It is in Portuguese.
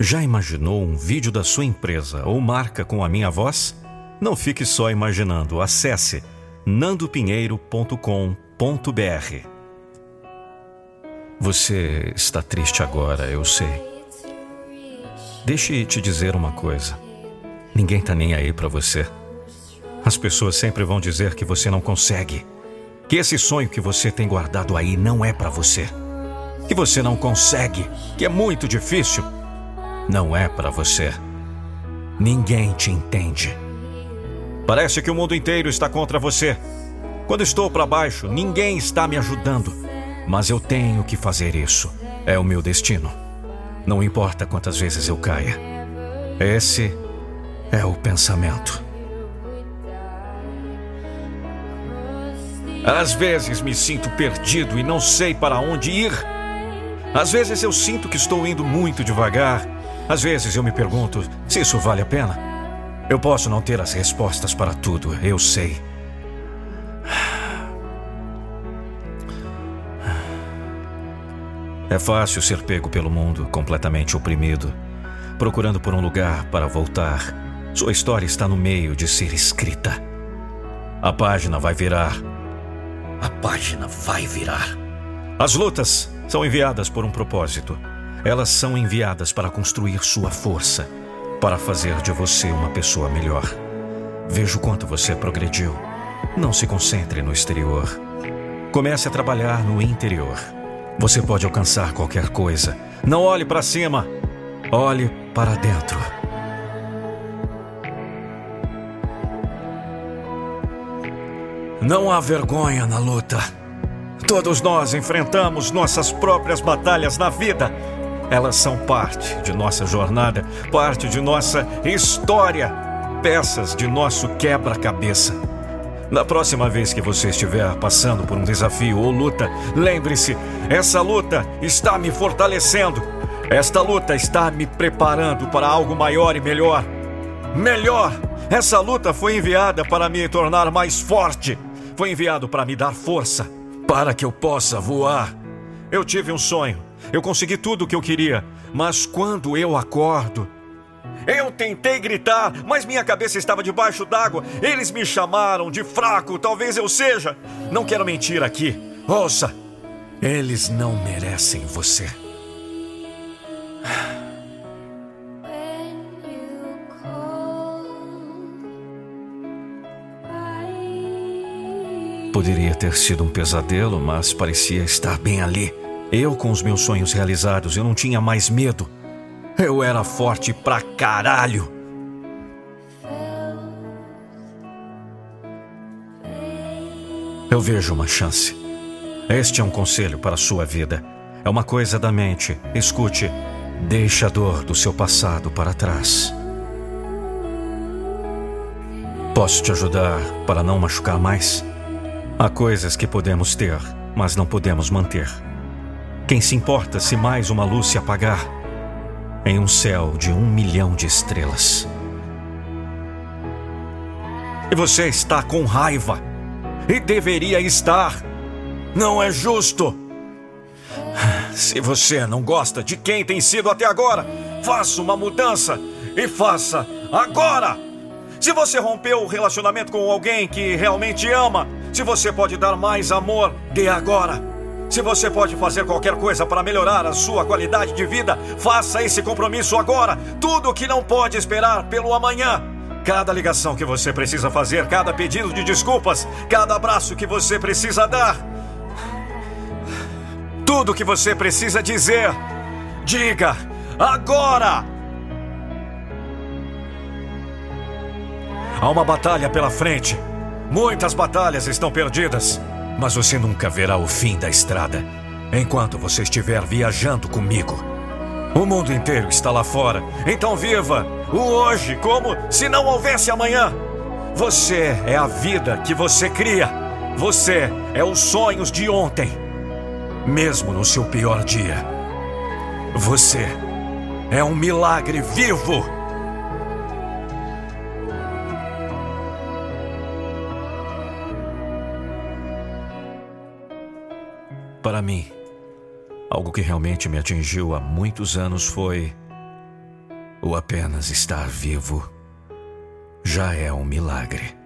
Já imaginou um vídeo da sua empresa ou marca com a minha voz? Não fique só imaginando. Acesse nandopinheiro.com.br. Você está triste agora, eu sei. Deixe te dizer uma coisa. Ninguém tá nem aí para você. As pessoas sempre vão dizer que você não consegue, que esse sonho que você tem guardado aí não é para você, que você não consegue, que é muito difícil não é para você. Ninguém te entende. Parece que o mundo inteiro está contra você. Quando estou para baixo, ninguém está me ajudando. Mas eu tenho que fazer isso. É o meu destino. Não importa quantas vezes eu caia. Esse é o pensamento. Às vezes me sinto perdido e não sei para onde ir. Às vezes eu sinto que estou indo muito devagar às vezes eu me pergunto se isso vale a pena. Eu posso não ter as respostas para tudo, eu sei. É fácil ser pego pelo mundo, completamente oprimido, procurando por um lugar para voltar. Sua história está no meio de ser escrita. A página vai virar. A página vai virar. As lutas são enviadas por um propósito. Elas são enviadas para construir sua força, para fazer de você uma pessoa melhor. Veja o quanto você progrediu. Não se concentre no exterior. Comece a trabalhar no interior. Você pode alcançar qualquer coisa. Não olhe para cima. Olhe para dentro. Não há vergonha na luta. Todos nós enfrentamos nossas próprias batalhas na vida. Elas são parte de nossa jornada, parte de nossa história, peças de nosso quebra-cabeça. Na próxima vez que você estiver passando por um desafio ou luta, lembre-se: essa luta está me fortalecendo. Esta luta está me preparando para algo maior e melhor. Melhor! Essa luta foi enviada para me tornar mais forte. Foi enviado para me dar força, para que eu possa voar. Eu tive um sonho eu consegui tudo o que eu queria, mas quando eu acordo. Eu tentei gritar, mas minha cabeça estava debaixo d'água. Eles me chamaram de fraco, talvez eu seja. Não quero mentir aqui. Ouça, eles não merecem você. Poderia ter sido um pesadelo, mas parecia estar bem ali. Eu, com os meus sonhos realizados, eu não tinha mais medo. Eu era forte pra caralho. Eu vejo uma chance. Este é um conselho para a sua vida. É uma coisa da mente. Escute. Deixe a dor do seu passado para trás. Posso te ajudar para não machucar mais? Há coisas que podemos ter, mas não podemos manter. Quem se importa se mais uma luz se apagar em um céu de um milhão de estrelas? E você está com raiva. E deveria estar. Não é justo. Se você não gosta de quem tem sido até agora, faça uma mudança e faça agora. Se você rompeu o relacionamento com alguém que realmente ama, se você pode dar mais amor, dê agora. Se você pode fazer qualquer coisa para melhorar a sua qualidade de vida, faça esse compromisso agora. Tudo que não pode esperar pelo amanhã. Cada ligação que você precisa fazer, cada pedido de desculpas, cada abraço que você precisa dar. Tudo que você precisa dizer. Diga agora! Há uma batalha pela frente. Muitas batalhas estão perdidas. Mas você nunca verá o fim da estrada enquanto você estiver viajando comigo. O mundo inteiro está lá fora, então viva o hoje como se não houvesse amanhã. Você é a vida que você cria. Você é os sonhos de ontem, mesmo no seu pior dia. Você é um milagre vivo. Para mim, algo que realmente me atingiu há muitos anos foi ou apenas estar vivo já é um milagre.